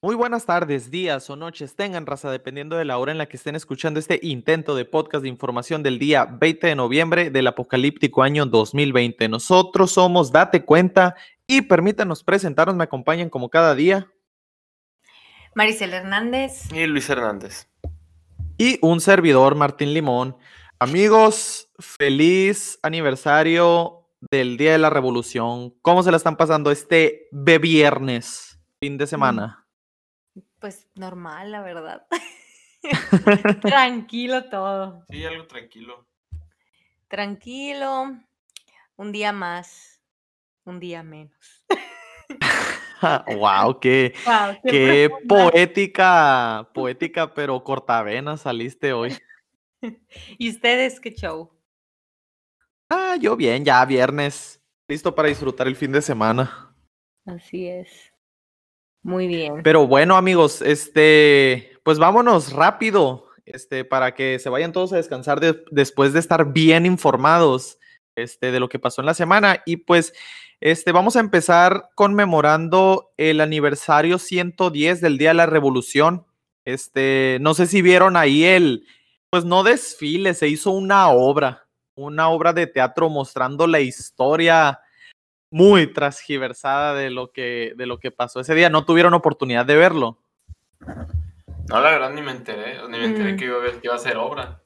Muy buenas tardes, días o noches tengan raza, dependiendo de la hora en la que estén escuchando este intento de podcast de información del día 20 de noviembre del apocalíptico año 2020. Nosotros somos Date Cuenta y permítanos presentarnos, me acompañan como cada día. Maricel Hernández. Y Luis Hernández. Y un servidor, Martín Limón. Amigos, feliz aniversario del Día de la Revolución. ¿Cómo se la están pasando este viernes, fin de semana? Pues normal, la verdad. tranquilo todo. Sí, algo tranquilo. Tranquilo. Un día más, un día menos. wow, qué, qué, poética, poética, pero cortavena saliste hoy. ¿Y ustedes qué show? Ah, yo bien, ya viernes, listo para disfrutar el fin de semana. Así es. Muy bien. Pero bueno, amigos, este, pues vámonos rápido, este, para que se vayan todos a descansar después de estar bien informados, este, de lo que pasó en la semana. Y pues, este, vamos a empezar conmemorando el aniversario 110 del Día de la Revolución. Este, no sé si vieron ahí el, pues no desfile, se hizo una obra, una obra de teatro mostrando la historia muy transgiversada de lo que, de lo que pasó ese día. ¿No tuvieron oportunidad de verlo? No, la verdad ni me enteré, ni me enteré mm. que, iba a ver, que iba a ser obra.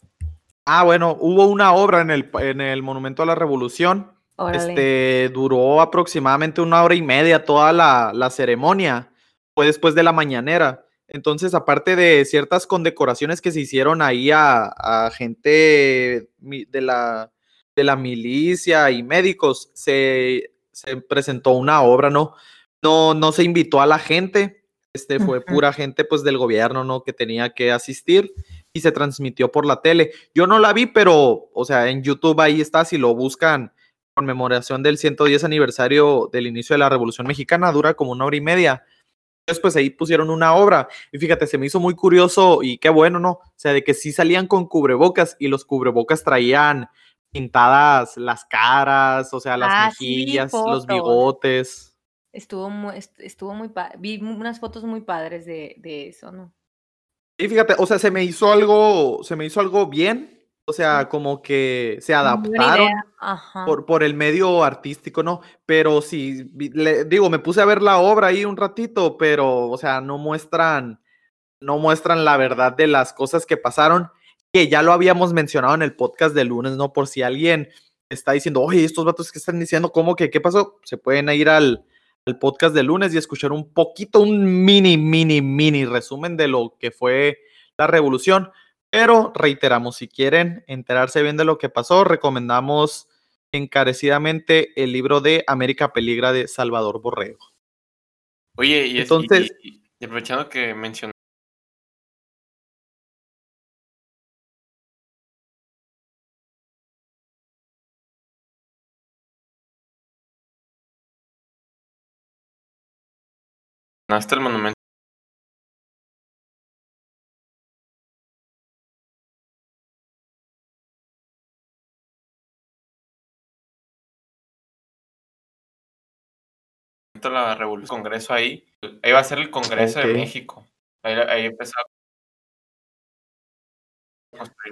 Ah, bueno, hubo una obra en el, en el Monumento a la Revolución. Este duró aproximadamente una hora y media toda la, la, ceremonia. Fue después de la mañanera. Entonces, aparte de ciertas condecoraciones que se hicieron ahí a, a gente de la, de la milicia y médicos, se se presentó una obra, ¿no? No, no se invitó a la gente, este fue pura gente pues del gobierno, ¿no? Que tenía que asistir y se transmitió por la tele. Yo no la vi, pero, o sea, en YouTube ahí está, si lo buscan, conmemoración del 110 aniversario del inicio de la Revolución Mexicana, dura como una hora y media. Después ahí pusieron una obra y fíjate, se me hizo muy curioso y qué bueno, ¿no? O sea, de que sí salían con cubrebocas y los cubrebocas traían pintadas las caras, o sea, las ah, mejillas, los bigotes. Estuvo muy, estuvo muy vi unas fotos muy padres de, de, eso, ¿no? Y fíjate, o sea, se me hizo algo, se me hizo algo bien, o sea, como que se adaptaron por, por el medio artístico, ¿no? Pero sí, le, digo, me puse a ver la obra ahí un ratito, pero, o sea, no muestran, no muestran la verdad de las cosas que pasaron que ya lo habíamos mencionado en el podcast de lunes, ¿no? Por si alguien está diciendo, oye, estos vatos que están diciendo, ¿cómo que qué pasó? Se pueden ir al, podcast de lunes y escuchar un poquito, un mini, mini, mini resumen de lo que fue la revolución. Pero reiteramos, si quieren enterarse bien de lo que pasó, recomendamos encarecidamente el libro de América Peligra de Salvador Borrego. Oye, y, Entonces, y, aprovechando que mencionaste monumento. La revolución congreso ahí. Ahí va a ser el congreso de México. Ahí, ahí empezó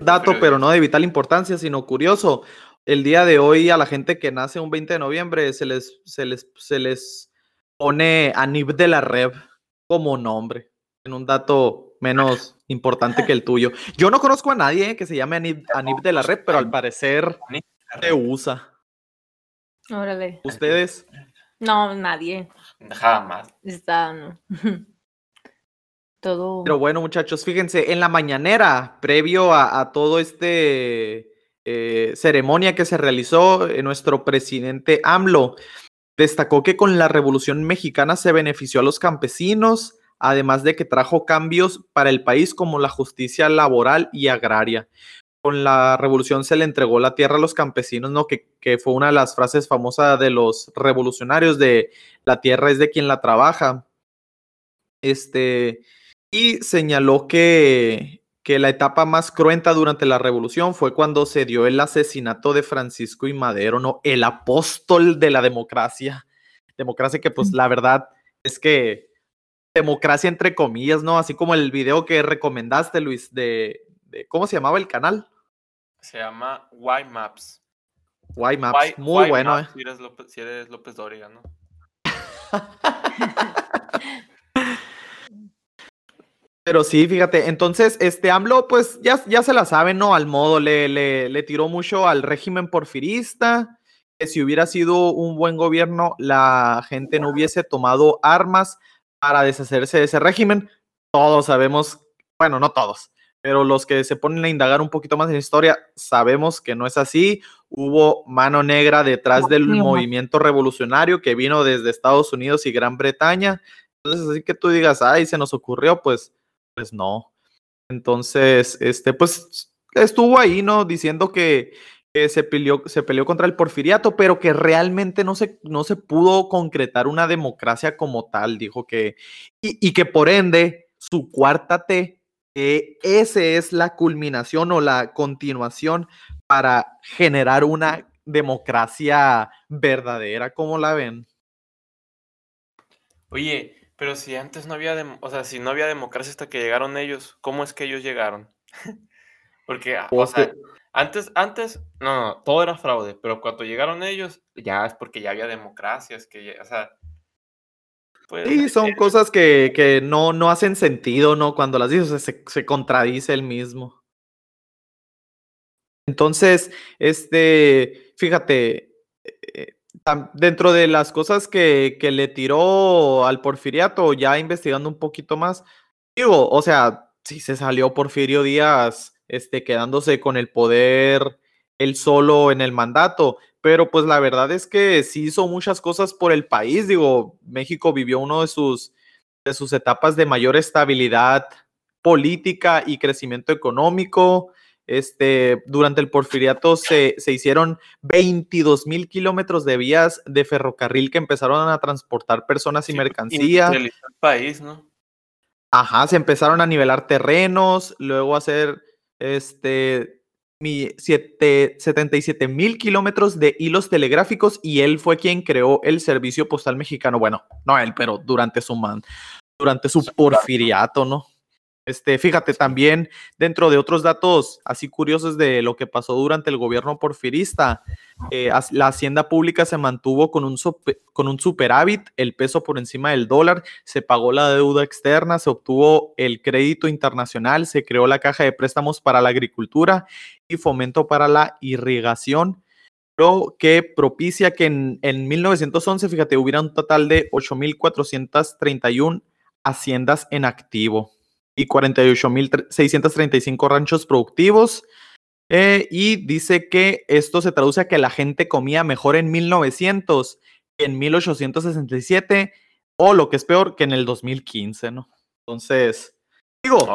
dato pero no de vital importancia sino curioso. El día de hoy a la gente que nace un 20 de noviembre se les se les se les pone Anib de la Rev como nombre, en un dato menos importante que el tuyo. Yo no conozco a nadie que se llame Anib, de la Rev, pero al parecer se usa. Órale. ¿Ustedes? No, nadie. Jamás. Está, no. Todo. Pero bueno, muchachos, fíjense, en la mañanera, previo a, todo este eh, ceremonia que se realizó, eh, nuestro presidente AMLO Destacó que con la Revolución Mexicana se benefició a los campesinos, además de que trajo cambios para el país como la justicia laboral y agraria. Con la revolución se le entregó la tierra a los campesinos, ¿no? Que, que fue una de las frases famosas de los revolucionarios de la tierra es de quien la trabaja. Este, y señaló que que la etapa más cruenta durante la revolución fue cuando se dio el asesinato de Francisco y Madero, ¿no? El apóstol de la democracia. Democracia que pues la verdad es que democracia entre comillas, ¿no? Así como el video que recomendaste, Luis, de, ¿cómo se llamaba el canal? Se llama Y Maps. Y Maps, muy bueno, eh. Si eres López, si eres López Dóriga, ¿no? Pero sí, fíjate, entonces, este AMLO, pues ya, ya se la sabe, ¿no? Al modo, le, le, le tiró mucho al régimen porfirista, que si hubiera sido un buen gobierno, la gente no hubiese tomado armas para deshacerse de ese régimen. Todos sabemos, bueno, no todos, pero los que se ponen a indagar un poquito más en la historia, sabemos que no es así. Hubo mano negra detrás del movimiento revolucionario que vino desde Estados Unidos y Gran Bretaña. Entonces, así que tú digas, ay, se nos ocurrió, pues pues no. Entonces, este, pues estuvo ahí, ¿no? Diciendo que, se, peleó, se peleó contra el porfiriato, pero que realmente no se, no se pudo concretar una democracia como tal, dijo que, y, que por ende, su cuarta T, que ese es la culminación o la continuación para generar una democracia verdadera, ¿cómo la ven? Oye, pero si antes no había, o sea, si no había democracia hasta que llegaron ellos, ¿cómo es que ellos llegaron? Porque, o pues sea, antes, antes, no, no, todo era fraude, pero cuando llegaron ellos, ya es porque ya había democracia, es que, o sea... Pues, sí, son cosas que, que, no, no hacen sentido, ¿no? Cuando las dices, se, se contradice el mismo. Entonces, este, fíjate, eh, dentro de las cosas que, que, le tiró al Porfiriato, ya investigando un poquito más, digo, o sea, si se salió Porfirio Díaz este, quedándose con el poder él solo en el mandato, pero pues la verdad es que sí hizo muchas cosas por el país, digo, México vivió uno de sus, de sus etapas de mayor estabilidad política y crecimiento económico, este, durante el porfiriato se, se hicieron 22 mil kilómetros de vías de ferrocarril que empezaron a transportar personas y mercancías. el país, ¿no? Ajá, se empezaron a nivelar terrenos, luego a hacer este, mi, 77 mil kilómetros de hilos telegráficos y él fue quien creó el servicio postal mexicano. Bueno, no él, pero durante su man, durante su porfiriato, ¿no? Este, fíjate, también dentro de otros datos así curiosos de lo que pasó durante el gobierno porfirista, eh, la hacienda pública se mantuvo con un, con un superávit, el peso por encima del dólar, se pagó la deuda externa, se obtuvo el crédito internacional, se creó la caja de préstamos para la agricultura y fomento para la irrigación lo que propicia que en, en 1911, fíjate, hubiera un total de 8.431 haciendas en activo y 48.635 ranchos productivos. Eh, y dice que esto se traduce a que la gente comía mejor en 1900 que en 1867 o lo que es peor que en el 2015, ¿no? Entonces, digo,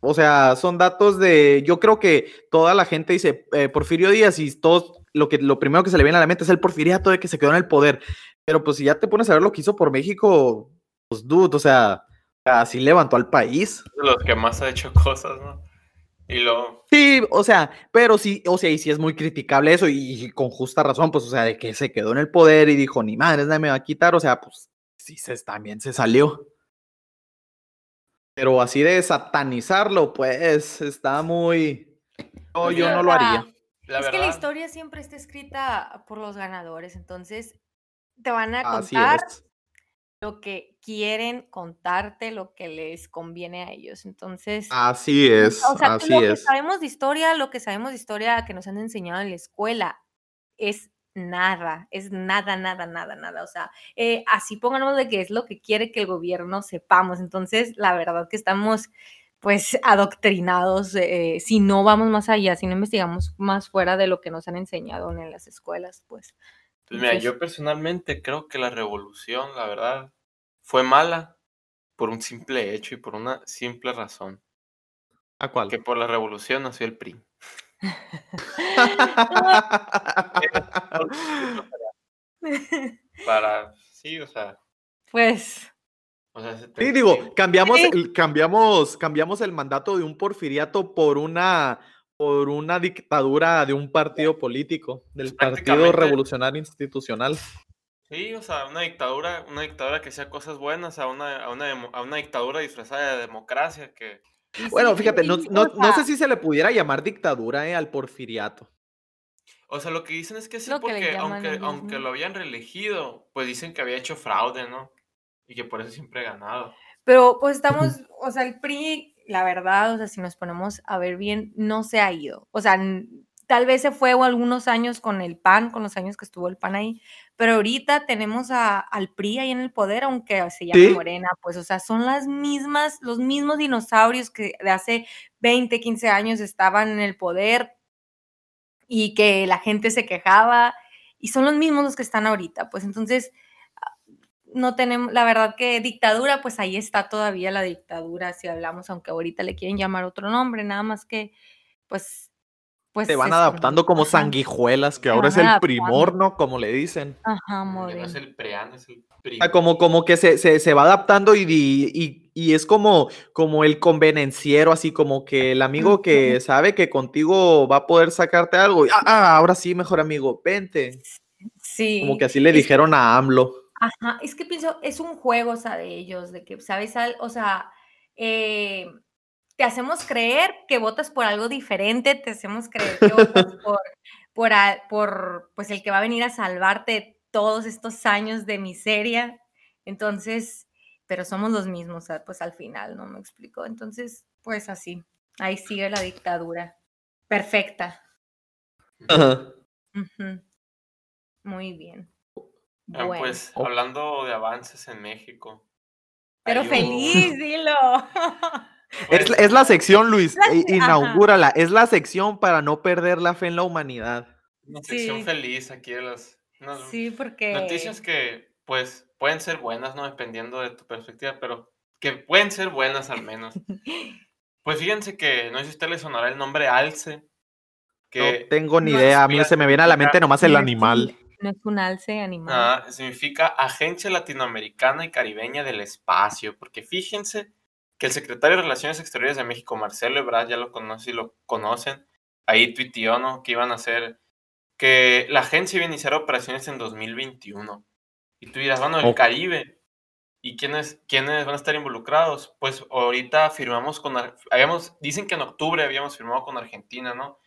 o sea, son datos de, yo creo que toda la gente dice eh, Porfirio Díaz y todos, lo, que, lo primero que se le viene a la mente es el porfiriato de que se quedó en el poder. Pero pues si ya te pones a ver lo que hizo por México, pues dude, o sea, Así levantó al país. Los que más ha hecho cosas, ¿no? Y lo... Sí, o sea, pero sí, o sea, y sí es muy criticable eso, y, con justa razón, pues, o sea, de que se quedó en el poder y dijo, ni madre, nadie me va a quitar, o sea, pues, sí, se, también se salió. Pero así de satanizarlo, pues, está muy... No, pues yo no lo haría. es que la historia siempre está escrita por los ganadores, entonces te van a contar lo que quieren contarte, lo que les conviene a ellos. Entonces, así es, o sea, así lo que sabemos de historia, lo que sabemos de historia que nos han enseñado en la escuela es nada, es nada, nada, nada, nada. O sea, eh, así pónganos de que es lo que quiere que el gobierno sepamos. Entonces, la verdad que estamos pues adoctrinados eh, si no vamos más allá, si no investigamos más fuera de lo que nos han enseñado en las escuelas, pues. Pues mira, yo personalmente creo que la revolución, la verdad, fue mala por un simple hecho y por una simple razón. ¿A cuál? Que por la revolución nació el PRI. Para, sí, o sea. Pues. sí, digo, cambiamos, el, cambiamos, cambiamos el mandato de un porfiriato por una por una dictadura de un partido político, del Partido Revolucionario Institucional. Sí, o sea, una dictadura, una dictadura que hacía cosas buenas, a una, a una, a una dictadura disfrazada de democracia que... Bueno, fíjate, no, no, sé si se le pudiera llamar dictadura eh, al porfiriato. O sea, lo que dicen es que sí, porque aunque, aunque lo habían reelegido, pues dicen que había hecho fraude, ¿no? Y que por eso siempre ha ganado. Pero pues estamos, o sea, el PRI, la verdad, o sea, si nos ponemos a ver bien, no se ha ido. O sea, tal vez se fue algunos años con el PAN, con los años que estuvo el PAN ahí, pero ahorita tenemos al PRI ahí en el poder, aunque se llame Morena, pues, o sea, son las mismas, los mismos dinosaurios que de hace 20, 15 años estaban en el poder y que la gente se quejaba, y son los mismos los que están ahorita, pues entonces no tenemos, la verdad que dictadura, pues ahí está todavía la dictadura, si hablamos, aunque ahorita le quieren llamar otro nombre, nada más que, pues pues se van adaptando como sanguijuelas, que ahora es el primor, ¿no? Como le dicen. Ajá, muy bien. es el preán, es el Como, como que se, se, va adaptando y, y, y, es como, como el convenenciero, así como que el amigo que sabe que contigo va a poder sacarte algo. Ah, ah, ahora sí, mejor amigo, vente. Sí. Como que así le dijeron a AMLO. Ajá, es que pienso, es un juego, o sea, de ellos, de que, ¿sabes? O sea, eh, te hacemos creer que votas por algo diferente, te hacemos creer que votas por, por, por pues el que va a venir a salvarte todos estos años de miseria. Entonces, pero somos los mismos, pues al final, ¿no me explico? Entonces, pues así, ahí sigue la dictadura. Perfecta. Muy bien. Ah, pues hablando de avances en México. Pero feliz, dilo. Es, la sección, Luis, inaugúrala. Es la sección para no perder la fe en la humanidad. Una sección feliz aquí de las sí, porque... noticias que, pues, pueden ser buenas, ¿no? Dependiendo de tu perspectiva, pero que pueden ser buenas al menos. pues fíjense que, no sé si a usted le sonará el nombre Alce. Que no tengo ni idea, a mí se me viene a la mente nomás el animal. No es un alce animal. Ah, significa Agencia Latinoamericana y Caribeña del Espacio, porque fíjense que el secretario de Relaciones Exteriores de México, Marcelo Ebrard, ya lo conoce y lo conocen, ahí tuiteó, ¿no? Que iban a hacer, que la agencia iba a iniciar operaciones en 2021. Y tú dirás, bueno, el Caribe, ¿y quiénes, quiénes van a estar involucrados? Pues ahorita firmamos con, habíamos, dicen que en octubre habíamos firmado con Argentina, ¿no?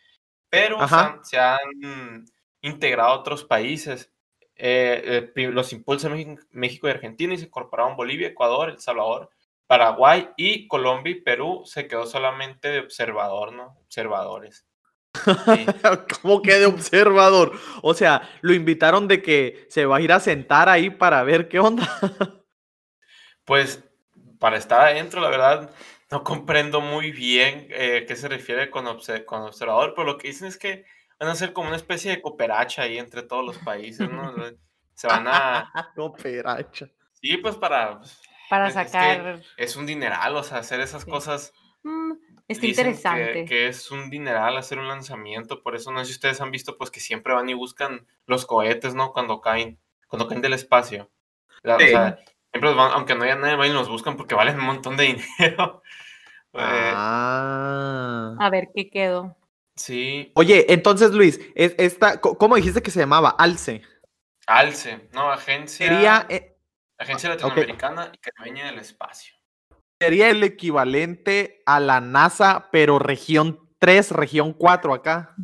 Pero se han, integrado otros países. Eh, eh, los impulsa México y Argentina y se incorporaron Bolivia, Ecuador, El Salvador, Paraguay y Colombia y Perú se quedó solamente de observador, ¿no? Observadores. ¿Cómo que de observador? O sea, lo invitaron de que se va a ir a sentar ahí para ver qué onda. pues para estar adentro, la verdad, no comprendo muy bien eh, qué se refiere con, con, observador, pero lo que dicen es que van a ser como una especie de cooperacha ahí entre todos los países, ¿no? Se van a... cooperacha. Sí, pues para pues, para sacar. Es, un dineral, o sea, hacer esas cosas. Mm, es interesante. Que, es un dineral hacer un lanzamiento, por eso no sé si ustedes han visto, pues que siempre van y buscan los cohetes, ¿no? Cuando caen, cuando caen del espacio. O sea, siempre van, aunque no haya nadie, van y los buscan porque valen un montón de dinero. Eh, ah. A ver qué quedó. Sí. Oye, entonces Luis, esta, ¿cómo dijiste que se llamaba? Alce. Alce, no, agencia. Sería, eh, Agencia Latinoamericana y Caribeña del Espacio. Sería el equivalente a la NASA, pero región 3, región 4 acá.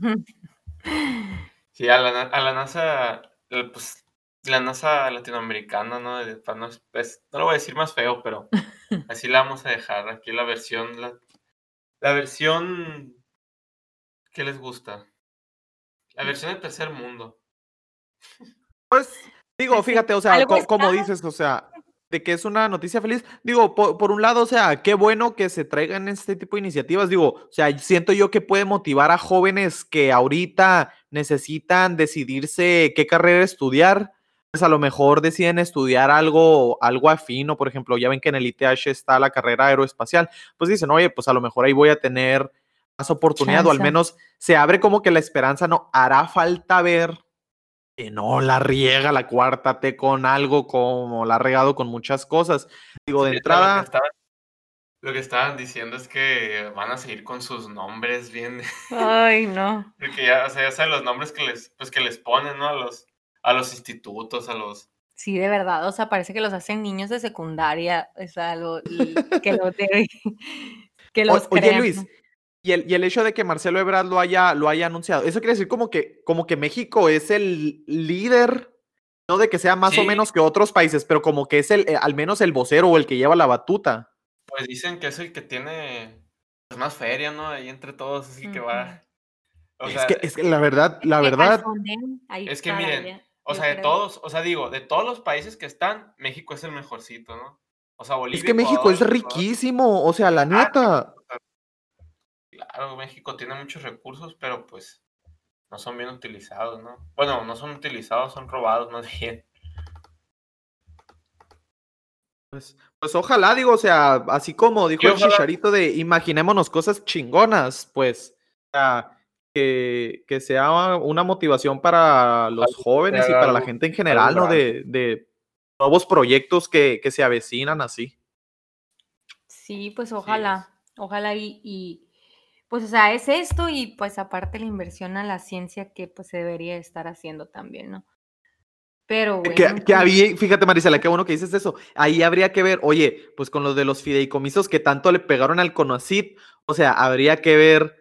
Sí, a la, a la NASA, pues la NASA latinoamericana, ¿no? No, pues, no, lo voy a decir más feo, pero así la vamos a dejar. Aquí la versión, la, la versión ¿qué les gusta? La versión del tercer mundo. Pues Digo, fíjate, o sea, como dices, o sea, de que es una noticia feliz. Digo, por, un lado, o sea, qué bueno que se traigan este tipo de iniciativas. Digo, o sea, siento yo que puede motivar a jóvenes que ahorita necesitan decidirse qué carrera estudiar. Pues a lo mejor deciden estudiar algo, algo afín, o por ejemplo, ya ven que en el ITH está la carrera aeroespacial. Pues dicen, oye, pues a lo mejor ahí voy a tener más oportunidad, o al menos se abre como que la esperanza, no hará falta ver no la riega la cuarta T con algo como la ha regado con muchas cosas. Digo, de entrada. Lo que, estaban, diciendo es que van a seguir con sus nombres bien. Ay, no. Porque ya, o sea, ya saben los nombres que les, pues, que les ponen, ¿no? A los, a los institutos, a los. Sí, de verdad, o sea, parece que los hacen niños de secundaria, o sea, lo, que los, que los Oye, Luis, y el, y el, hecho de que Marcelo Ebrard lo haya, lo haya anunciado, eso quiere decir como que, como que México es el líder, no de que sea más o menos que otros países, pero como que es el, eh, al menos el vocero o el que lleva la batuta. Pues dicen que es el que tiene pues, más feria, ¿no? Ahí entre todos, así que va. es, que, es que la verdad, la verdad. Es que miren, o sea, de todos, o sea, digo, de todos los países que están, México es el mejorcito, ¿no? O sea, Bolivia. Es que México es riquísimo, o sea, la ah, neta. Claro, México tiene muchos recursos, pero pues no son bien utilizados, ¿no? Bueno, no son utilizados, son robados más bien. Pues, pues ojalá, digo, o sea, así como dijo el chicharito de imaginémonos cosas chingonas, pues, o sea, que, que, sea una motivación para los jóvenes y para la gente en general, ¿no? De, de nuevos proyectos que, que, se avecinan así. Sí, pues ojalá, ojalá y, y, pues o sea, es esto y pues aparte la inversión a la ciencia que pues se debería estar haciendo también, ¿no? Pero bueno. Que, que había, fíjate Marisela, qué bueno que dices eso. Ahí habría que ver, oye, pues con los de los fideicomisos que tanto le pegaron al CONACIT, o sea, habría que ver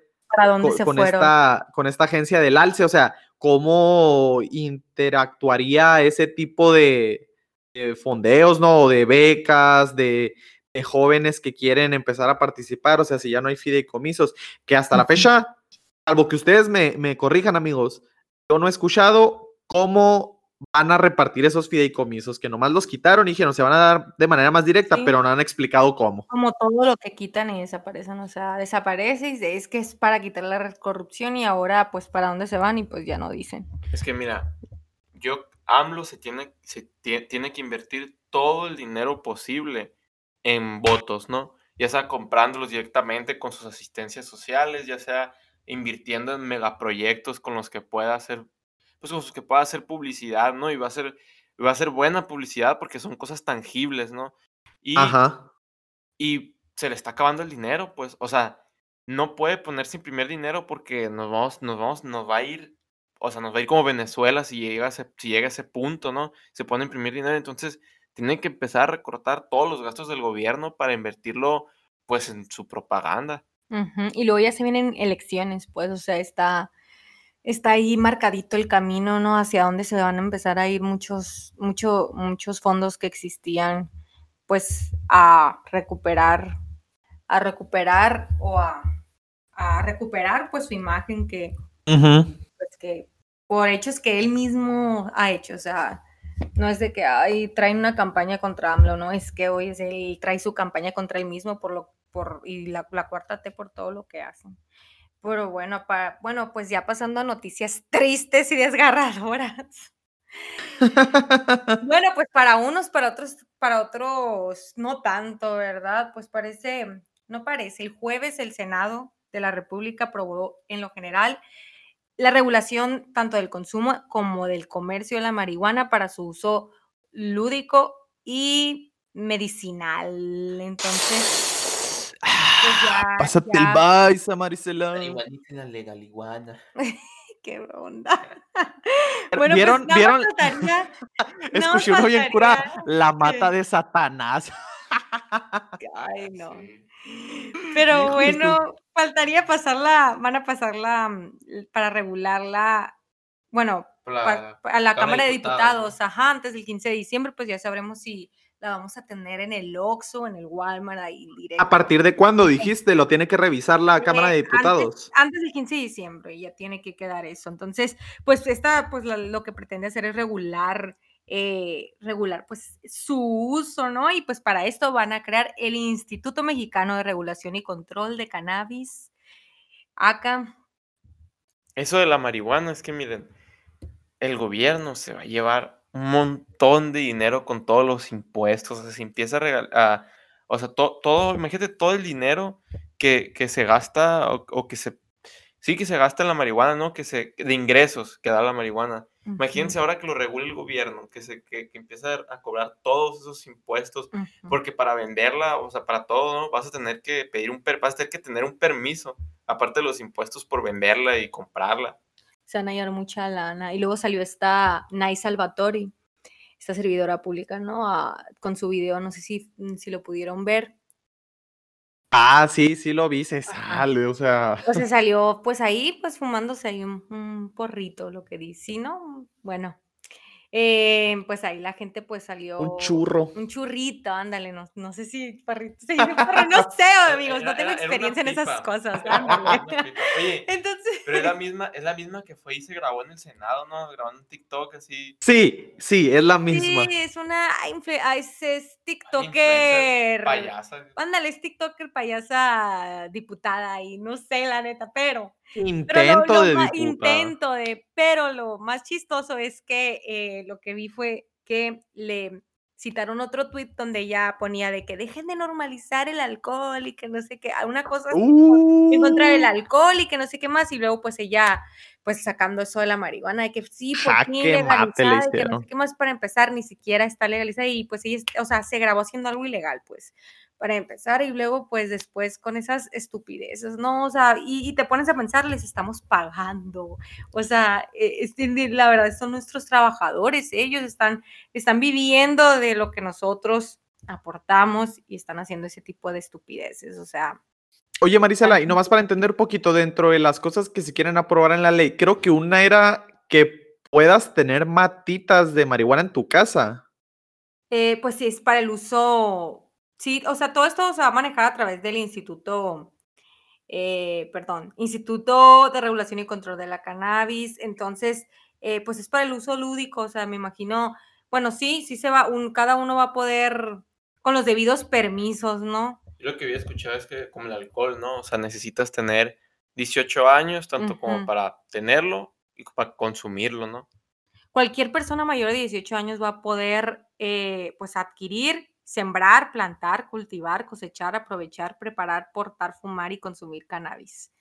con, Esta, con esta agencia del ALCE, o sea, cómo interactuaría ese tipo de, fondeos, ¿no? De becas, de, jóvenes que quieren empezar a participar, o sea, si ya no hay fideicomisos, que hasta la fecha, salvo que ustedes me, me corrijan, amigos, yo no he escuchado cómo van a repartir esos fideicomisos que nomás los quitaron y dijeron se van a dar de manera más directa, pero no han explicado cómo. Como todo lo que quitan y desaparecen, o sea, desaparece y es que es para quitar la corrupción y ahora pues para dónde se van y pues ya no dicen. Es que mira, yo AMLO se tiene, se tiene que invertir todo el dinero posible en votos, ¿no? Ya sea comprándolos directamente con sus asistencias sociales, ya sea invirtiendo en megaproyectos con los que pueda hacer pues que pueda hacer publicidad, ¿no? Y va a ser, va a ser buena publicidad porque son cosas tangibles, ¿no? Y, Ajá. y se le está acabando el dinero, pues, o sea, no puede ponerse sin primer dinero porque nos vamos, nos vamos, nos va a ir, o sea, nos va a ir como Venezuela si llega a ese, si llega a ese punto, ¿no? Se pone en primer dinero, entonces tiene que empezar a recortar todos los gastos del gobierno para invertirlo, pues, en su propaganda. Y luego ya se vienen elecciones, pues, o sea, está está ahí marcadito el camino, ¿no? Hacia dónde se van a empezar a ir muchos, mucho, muchos fondos que existían, pues a recuperar, a recuperar o a, recuperar pues su imagen que, pues que por hechos que él mismo ha hecho, o sea, no es de que ay, traen una campaña contra AMLO, no, es que hoy es él trae su campaña contra él mismo por lo, por, y la, la cuarta T por todo lo que hacen. Pero bueno, para, bueno, pues ya pasando a noticias tristes y desgarradoras. bueno, pues para unos, para otros, para otros no tanto, ¿verdad? Pues parece, no parece. El jueves el Senado de la República aprobó en lo general la regulación tanto del consumo como del comercio de la marihuana para su uso lúdico y medicinal. Entonces, pues Pásate el baisa, Maricela. La legal iguana. Qué onda. bueno, ¿Vieron? Pues ¿vieron? Escuché uno bien cura, la mata de Satanás. Ay, no. Pero bueno, faltaría pasarla, van a pasarla mm, para regularla, bueno, a la Cámara de Diputados, ajá, antes del 15 de diciembre, pues ya sabremos si la vamos a tener en el Oxxo, en el Walmart, ahí directo. ¿A partir de cuándo dijiste? ¿Lo tiene que revisar la Cámara de Diputados? Antes, del 15 de diciembre ya tiene que quedar eso. Entonces, pues esta, pues lo que pretende hacer es regular, eh, regular pues su uso, ¿no? Y pues para esto van a crear el Instituto Mexicano de Regulación y Control de Cannabis, acá. Eso de la marihuana es que miren, el gobierno se va a llevar un montón de dinero con todos los impuestos, o sea, se empieza a regalar, o sea, todo, imagínate todo el dinero que, se gasta o, que se, sí que se gasta en la marihuana, ¿no? Que se, de ingresos que da la marihuana. Imagínense ahora que lo regule el gobierno, que, se, que, empieza a cobrar todos esos impuestos, porque para venderla, o sea, para todo, ¿no? Vas a tener que pedir un, vas a tener que tener un permiso, aparte de los impuestos por venderla y comprarla se van a llevar mucha lana. Y luego salió esta Nai Salvatori, esta servidora pública, ¿no? con su video, no sé si, si lo pudieron ver. Ah, sí, sí lo vi, se sale, o sea. O se salió, pues ahí, pues fumándose ahí un, un porrito, lo que dice, ¿sí, ¿no? Bueno, eh, pues ahí la gente pues salió. Un churro. Un churrito, ándale, no, no sé si parrito, no sé, amigos, no tengo experiencia en esas cosas. Oye, Entonces... pero es la misma, es la misma que fue y se grabó en el Senado, ¿no? Grabando en TikTok así. Sí, sí, es la misma. Sí, es una ah, es, es TikToker. Payasa. Ándale, es TikToker payasa diputada y no sé la neta, pero Intento de Intento de, pero lo más chistoso es que eh, lo que vi fue que le citaron otro tweet donde ella ponía de que dejen de normalizar el alcohol y que no sé qué, una cosa en contra del uh. alcohol y que no sé qué más, y luego pues ella pues sacando eso de la marihuana, de que sí, por fin legalizada, y que no sé qué más para empezar, ni siquiera está legalizada y pues ella, o sea, se grabó haciendo algo ilegal, pues para empezar y luego pues después con esas estupideces, ¿no? O sea, y, te pones a pensar, les estamos pagando, o sea, e, la verdad son nuestros trabajadores, ellos están, están viviendo de lo que nosotros aportamos y están haciendo ese tipo de estupideces, o sea. Oye, Marisela, y nomás para entender un poquito dentro de las cosas que se quieren aprobar en la ley, creo que una era que puedas tener matitas de marihuana en tu casa. Eh, pues sí, es para el uso Sí, o sea, todo esto se va a manejar a través del Instituto, eh, perdón, Instituto de Regulación y Control de la Cannabis. Entonces, eh, pues es para el uso lúdico, o sea, me imagino, bueno, sí, sí se va, un, cada uno va a poder con los debidos permisos, ¿no? Yo lo que había escuchado es que como el alcohol, ¿no? O sea, necesitas tener 18 años, tanto como para tenerlo y para consumirlo, ¿no? Cualquier persona mayor de 18 años va a poder, eh, pues, adquirir sembrar, plantar, cultivar, cosechar, aprovechar, preparar, portar, fumar y consumir cannabis.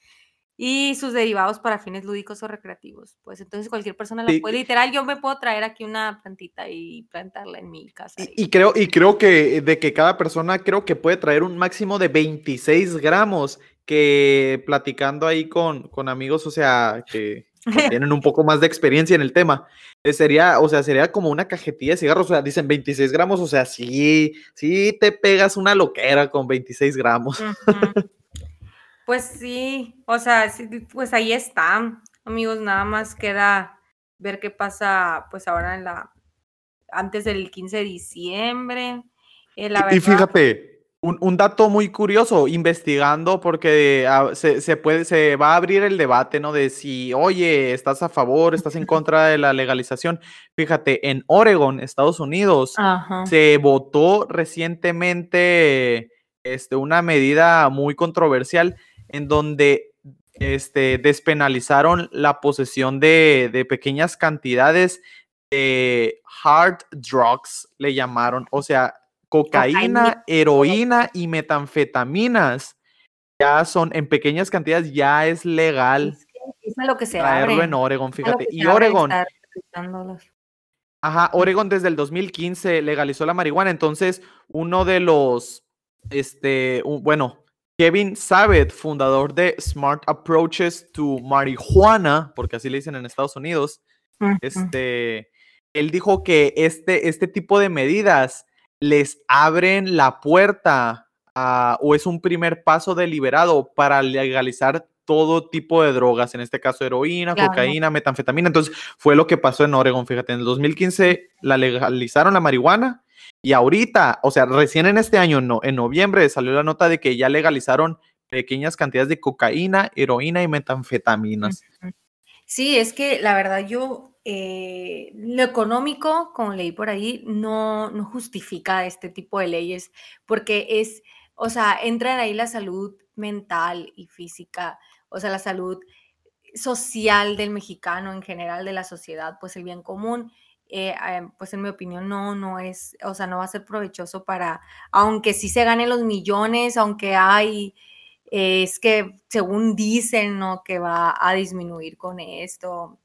Y sus derivados para fines lúdicos o recreativos. Pues entonces cualquier persona lo puede, literal, yo me puedo traer aquí una plantita y plantarla en mi casa. Y, creo, y creo que de que cada persona creo que puede traer un máximo de 26 gramos, que platicando ahí con, con amigos, o sea, que tienen un poco más de experiencia en el tema, eh, sería, o sea, sería como una cajetilla de cigarros, o sea, dicen 26 gramos, o sea, sí, sí te pegas una loquera con 26 gramos. Pues sí, o sea, pues ahí está, amigos, nada más queda ver qué pasa, pues ahora en la, antes del 15 de diciembre. Eh, y fíjate, un, dato muy curioso, investigando, porque ah, se, puede, se va a abrir el debate, ¿no? De si, oye, estás a favor, estás en contra de la legalización. Fíjate, en Oregon, Estados Unidos, se votó recientemente este, una medida muy controversial en donde este, despenalizaron la posesión de, de pequeñas cantidades de hard drugs, le llamaron. O sea, cocaína, heroína y metanfetaminas ya son en pequeñas cantidades, ya es legal. Es, lo que se traerlo en Oregon, fíjate. Y Oregon. Ajá, Oregon desde el 2015 legalizó la marihuana. Entonces, uno de los, este, bueno, Kevin Sabet, fundador de Smart Approaches to Marijuana, porque así le dicen en Estados Unidos, este, él dijo que este, este tipo de medidas les abren la puerta o es un primer paso deliberado para legalizar todo tipo de drogas, en este caso heroína, cocaína, metanfetamina. Entonces fue lo que pasó en Oregon, fíjate, en el 2015 la legalizaron la marihuana y ahorita, o sea, recién en este año, no, en noviembre salió la nota de que ya legalizaron pequeñas cantidades de cocaína, heroína y metanfetaminas. Sí, es que la verdad yo eh, lo económico, como leí por ahí, no, no justifica este tipo de leyes, porque es, o sea, entra ahí la salud mental y física, o sea, la salud social del mexicano en general, de la sociedad, pues el bien común. Eh, em, pues en mi opinión no, no es, o sea, no va a ser provechoso para, aunque sí se ganen los millones, aunque hay, es que según dicen, ¿no? Que va a disminuir con esto,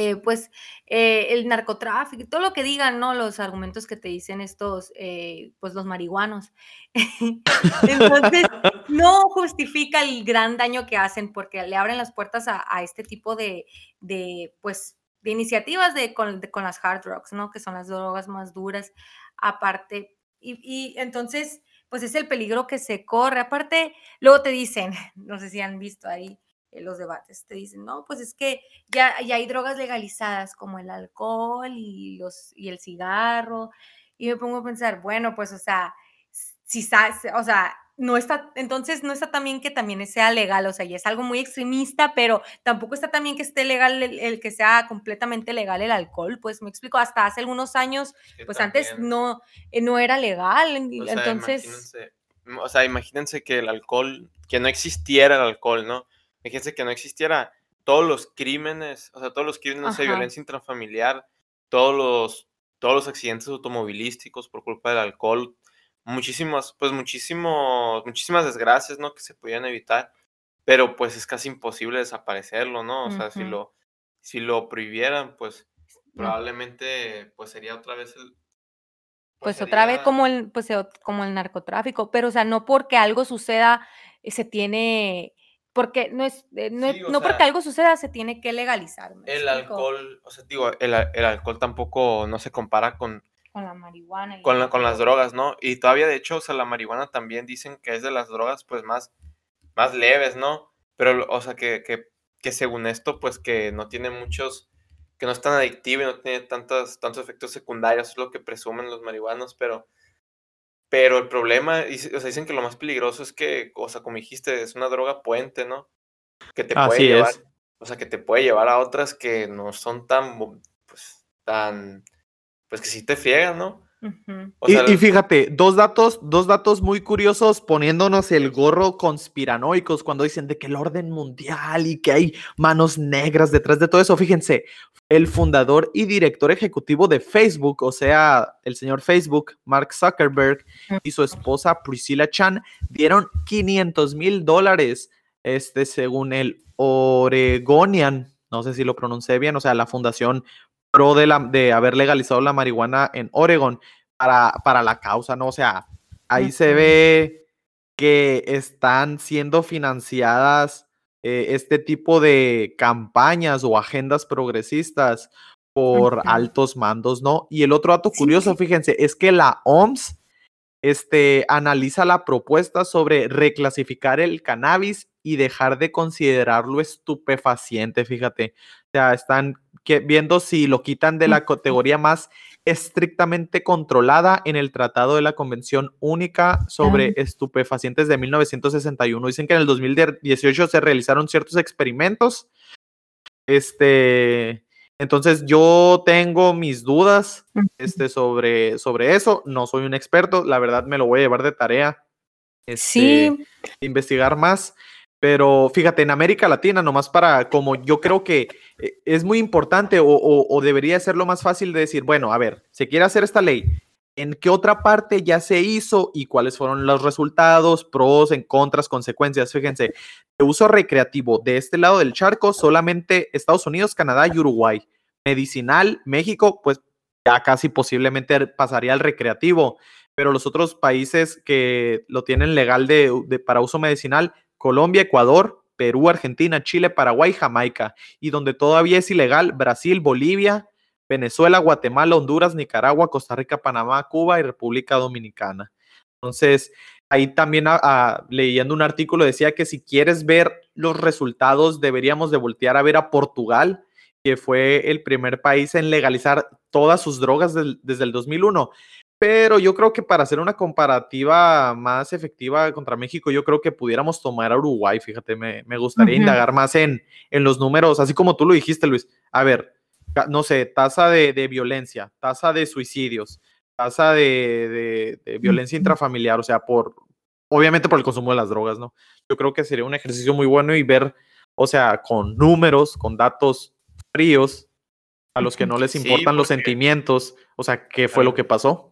eh, pues eh, el narcotráfico, todo lo que digan, ¿no? Los argumentos que te dicen estos, eh, pues los marihuanos. Entonces, no justifica el gran daño que hacen porque le abren las puertas a, este tipo de, de, pues, de iniciativas de con, con, las hard drugs, ¿no? Que son las drogas más duras, aparte. Y, y, entonces, pues es el peligro que se corre. Aparte, luego te dicen, no sé si han visto ahí los debates, te dicen, no, pues es que ya, ya hay drogas legalizadas como el alcohol y, los, y el cigarro. Y me pongo a pensar, bueno, pues, o sea, si, o sea, no está, entonces no está también que también sea legal, o sea, ya es algo muy extremista, pero tampoco está también que esté legal el, que sea completamente legal el alcohol, pues me explico, hasta hace algunos años, pues antes no, eh, no era legal, entonces... o sea, imagínense que el alcohol, que no existiera el alcohol, ¿no? Imagínense que no existiera todos los crímenes, o sea, todos los crímenes de violencia intrafamiliar, todos los, todos los accidentes automovilísticos por culpa del alcohol, muchísimas, pues muchísimos, muchísimas desgracias, ¿no? Que se podían evitar, pero pues es casi imposible desaparecerlo, ¿no? O sea, si lo, si lo prohibieran, pues probablemente, pues sería otra vez el... Pues, pues otra vez como el, pues, como el narcotráfico, pero o sea, no porque algo suceda, eh, se tiene, porque no es, eh, no, porque algo suceda se tiene que legalizar. El alcohol, o sea, digo, el, el, alcohol tampoco no se compara con, con la marihuana. con, con las drogas, ¿no? Y todavía, de hecho, o sea, la marihuana también dicen que es de las drogas, pues, más, más leves, ¿no? Pero, o sea, que, que, que según esto, pues, que no tiene muchos, que no es tan adictivo y no tiene tantos, tantos efectos secundarios, es lo que presumen los marihuanos, pero... Pero el problema, o sea, dicen que lo más peligroso es que, o sea, como dijiste, es una droga puente, ¿no? Que te puede llevar, o sea, que te puede llevar a otras que no son tan, pues, tan, pues que sí te friegan, ¿no? Y, fíjate, dos datos, dos datos muy curiosos poniéndonos el gorro conspiranoicos cuando dicen de que el orden mundial y que hay manos negras detrás de todo eso. Fíjense, el fundador y director ejecutivo de Facebook, o sea, el señor Facebook, Mark Zuckerberg, y su esposa Priscilla Chan dieron 500 mil dólares, este, según el Oregonian, no sé si lo pronuncié bien, o sea, la fundación pro de, la, de haber legalizado la marihuana en Oregon para, para la causa, ¿no? O sea, ahí se ve que están siendo financiadas eh, este tipo de campañas o agendas progresistas por altos mandos, ¿no? Y el otro dato curioso, fíjense, es que la OMS este, analiza la propuesta sobre reclasificar el cannabis y dejar de considerarlo estupefaciente, fíjate. O sea, están viendo si lo quitan de la categoría más estrictamente controlada en el Tratado de la Convención Única sobre Estupefacientes de 1961. Dicen que en el 2018 se realizaron ciertos experimentos. Este, entonces yo tengo mis dudas este, sobre, sobre eso. No soy un experto, la verdad me lo voy a llevar de tarea. Este, sí. Investigar más. Pero fíjate, en América Latina, nomás para, como yo creo que eh, es muy importante o, debería ser lo más fácil de decir, bueno, a ver, se quiere hacer esta ley, ¿en qué otra parte ya se hizo y cuáles fueron los resultados, pros, en contras, consecuencias? Fíjense, de uso recreativo de este lado del charco, solamente Estados Unidos, Canadá y Uruguay. Medicinal, México, pues ya casi posiblemente pasaría al recreativo, pero los otros países que lo tienen legal de, para uso medicinal, Colombia, Ecuador, Perú, Argentina, Chile, Paraguay, Jamaica. Y donde todavía es ilegal, Brasil, Bolivia, Venezuela, Guatemala, Honduras, Nicaragua, Costa Rica, Panamá, Cuba y República Dominicana. Entonces, ahí también leyendo un artículo decía que si quieres ver los resultados, deberíamos de voltear a ver a Portugal, que fue el primer país en legalizar todas sus drogas desde el 2001. Pero yo creo que para hacer una comparativa más efectiva contra México, yo creo que pudiéramos tomar a Uruguay, fíjate, me, gustaría indagar más en, en los números, así como tú lo dijiste, Luis. A ver, no sé, tasa de, violencia, tasa de suicidios, tasa de, violencia intrafamiliar, o sea, por, obviamente por el consumo de las drogas, ¿no? Yo creo que sería un ejercicio muy bueno y ver, o sea, con números, con datos fríos, a los que no les importan los sentimientos, o sea, ¿qué fue lo que pasó?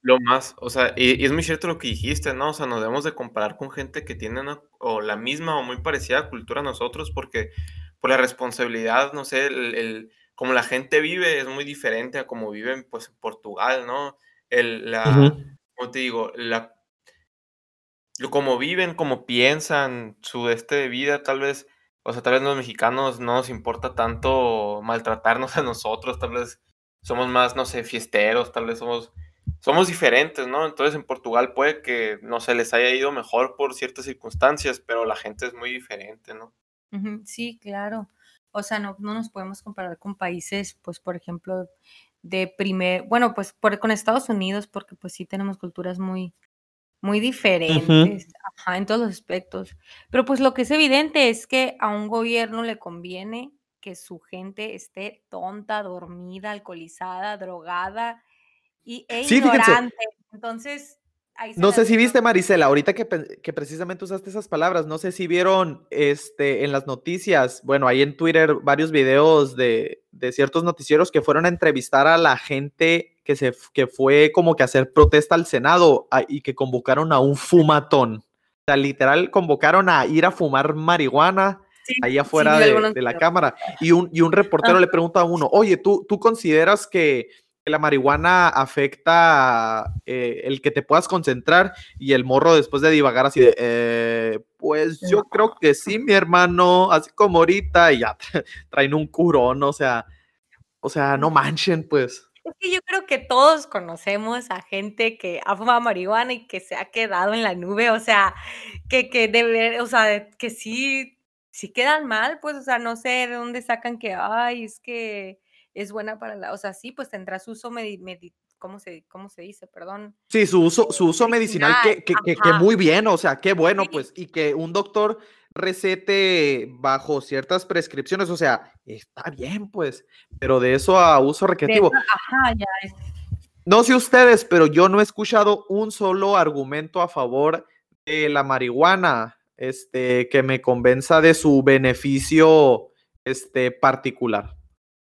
Lo más, o sea, y, es muy cierto lo que dijiste, ¿no? O sea, nos debemos de comparar con gente que tiene o la misma o muy parecida cultura a nosotros, porque por la responsabilidad, no sé, el, como la gente vive es muy diferente a como viven, pues, en Portugal, ¿no? El, la, como te digo, la, como viven, como piensan, su este de vida, tal vez, o sea, tal vez los mexicanos no nos importa tanto maltratarnos a nosotros, tal vez somos más, no sé, fiesteros, tal vez somos, somos diferentes, ¿no? Entonces en Portugal puede que, no se les haya ido mejor por ciertas circunstancias, pero la gente es muy diferente, ¿no? Sí, claro. O sea, no, no nos podemos comparar con países, pues, por ejemplo, de primer, bueno, pues por, con Estados Unidos, porque pues sí tenemos culturas muy, muy diferentes, en todos los aspectos. Pero pues lo que es evidente es que a un gobierno le conviene que su gente esté tonta, dormida, alcoholizada, drogada y, e ignorante. Entonces, no sé si viste, Marisela, ahorita que, que, precisamente usaste esas palabras, no sé si vieron este, en las noticias, bueno, ahí en Twitter varios videos de, de ciertos noticieros que fueron a entrevistar a la gente que, se, que fue como que hacer protesta al Senado y que convocaron a un fumatón. O sea, literal, convocaron a ir a fumar marihuana ahí afuera de, la cámara. Y un, y un reportero le pregunta a uno, oye, ¿tú, tú consideras que la marihuana afecta eh, el que te puedas concentrar y el morro después de divagar así de, eh, pues yo creo que sí, mi hermano, así como ahorita, y ya traen un curón, o sea, o sea, no manchen, pues. Es que yo creo que todos conocemos a gente que ha fumado marihuana y que se ha quedado en la nube, o sea, que, que debe, o sea, que sí, sí quedan mal, pues, o sea, no sé de dónde sacan que, ay, es que es buena para la, o sea, sí, pues tendrá su uso ¿cómo se, ¿cómo se dice? Perdón. Sí, su uso, su uso medicinal, que, que, que, muy bien, o sea, qué bueno, pues, y que un doctor recete bajo ciertas prescripciones, o sea, está bien, pues, pero de eso a uso recreativo. ajá, ya es. No sé ustedes, pero yo no he escuchado un solo argumento a favor de la marihuana, este, que me convenza de su beneficio, este, particular.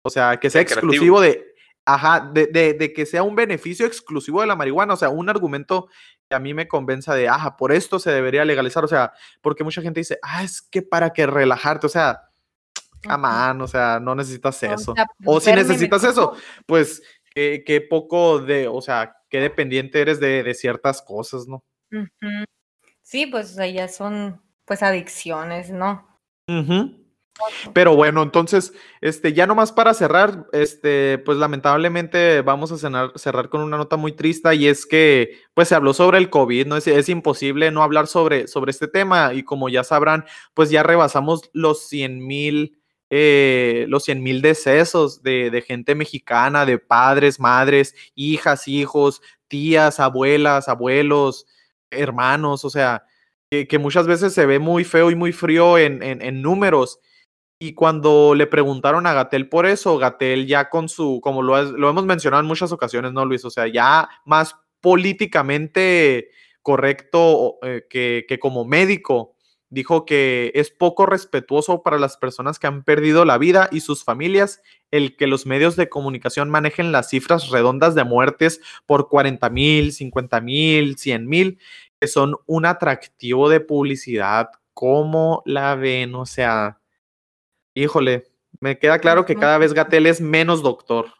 O sea, que sea exclusivo de, ajá, de, de, que sea un beneficio exclusivo de la marihuana, o sea, un argumento que a mí me convenza de, ajá, por esto se debería legalizar, o sea, porque mucha gente dice, ah, es que para que relajarte, o sea, man, o sea, no necesitas eso. O, si necesitas eso, pues qué, poco de, o sea, qué dependiente eres de, de ciertas cosas, ¿no? Sí, pues, o sea, ya son, pues, adicciones, ¿no? Ajá. Pero bueno, entonces, este, ya nomás para cerrar, este, pues lamentablemente vamos a cerrar con una nota muy triste y es que, pues se habló sobre el COVID, ¿no? Es, imposible no hablar sobre, sobre este tema y como ya sabrán, pues ya rebasamos los 100 mil, eh, los 100 mil decesos de, gente mexicana, de padres, madres, hijas, hijos, tías, abuelas, abuelos, hermanos, o sea, que, muchas veces se ve muy feo y muy frío en números y cuando le preguntaron a Gatel por eso, Gatel ya con su, como lo, lo hemos mencionado en muchas ocasiones, ¿no, Luis? O sea, ya más políticamente correcto eh, que, que como médico, dijo que es poco respetuoso para las personas que han perdido la vida y sus familias el que los medios de comunicación manejen las cifras redondas de muertes por 40 mil, 50 mil, 100 mil, que son un atractivo de publicidad. ¿Cómo la ven? O sea, híjole, me queda claro que cada vez Gatel es menos doctor.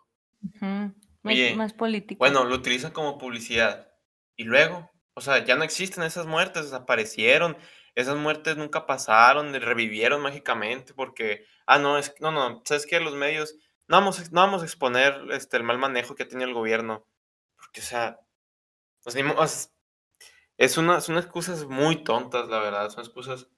más, político. Bueno, lo utilizan como publicidad. Y luego, o sea, ya no existen esas muertes, desaparecieron. Esas muertes nunca pasaron, revivieron mágicamente porque, ah, no, es, no, no, sabes que los medios, no vamos, no vamos a exponer este, el mal manejo que ha tenido el gobierno. Porque, o sea, pues, es, una, son excusas muy tontas, la verdad, son excusas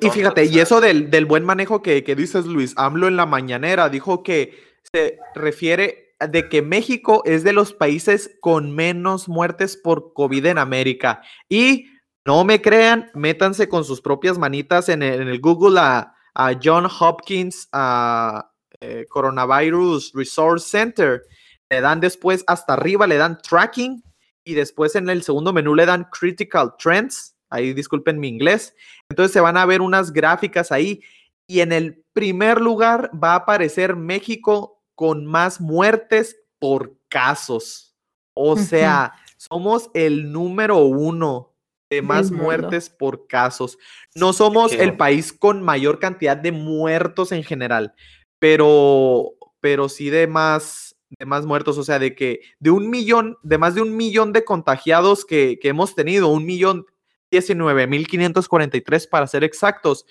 y fíjate, y eso del, buen manejo que, dices, Luis, AMLO en la mañanera dijo que se refiere de que México es de los países con menos muertes por COVID en América. Y no me crean, métanse con sus propias manitas en el, Google a, John Hopkins a, eh, Coronavirus Resource Center. Le dan después hasta arriba, le dan tracking y después en el segundo menú le dan critical trends Ahí disculpen mi inglés. Entonces se van a ver unas gráficas ahí y en el primer lugar va a aparecer México con más muertes por casos. O sea, somos el número uno de más muertes por casos. No somos el país con mayor cantidad de muertos en general, pero, pero sí de más, de más muertos. O sea, de que de un millón, de más de un millón de contagiados que, que hemos tenido, un millón 19.543 para ser exactos.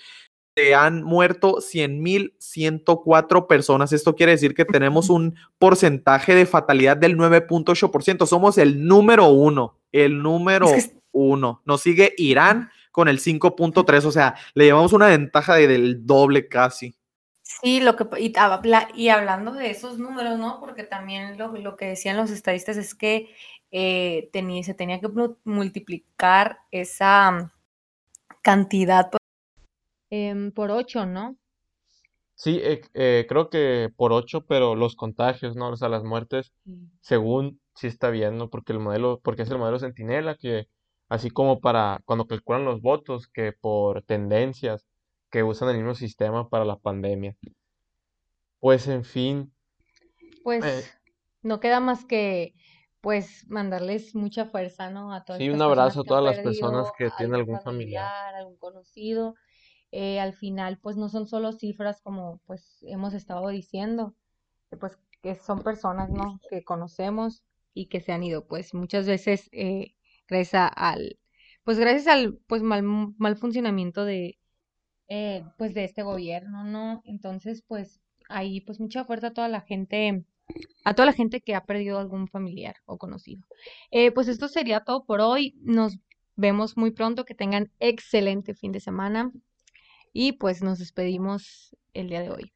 se han muerto 100.104 personas. Esto quiere decir que tenemos un porcentaje de fatalidad del 9.8%. Somos el número uno, el número uno. Nos sigue Irán con el 5.3, o sea, le llevamos una ventaja del doble casi. Sí, lo que, y, y, hablando de esos números, ¿no? Porque también lo, lo que decían los estadistas es que eh, tenía, se tenía que multiplicar esa cantidad por, em, por 8, ¿no? Sí, eh, eh, creo que por 8, pero los contagios, ¿no? O sea, las muertes, según sí está bien, ¿no? Porque el modelo, porque es el modelo Centinela, que así como para cuando calculan los votos, que por tendencias, que usan el mismo sistema para la pandemia. Pues en fin. Pues eh, no queda más que pues mandarles mucha fuerza, ¿no? A todas Sí, un abrazo a todas las personas que tienen algún familiar, algún conocido. Eh, al final, pues no son solo cifras como pues hemos estado diciendo, pues que son personas, ¿no? Que conocemos y que se han ido, pues muchas veces eh, gracias al, pues gracias al pues mal, mal funcionamiento de, eh, pues de este gobierno, ¿no? Entonces, pues ahí pues mucha fuerza a toda la gente, a toda la gente que ha perdido algún familiar o conocido. Eh, pues esto sería todo por hoy. Nos vemos muy pronto. Que tengan excelente fin de semana. Y pues nos despedimos el día de hoy.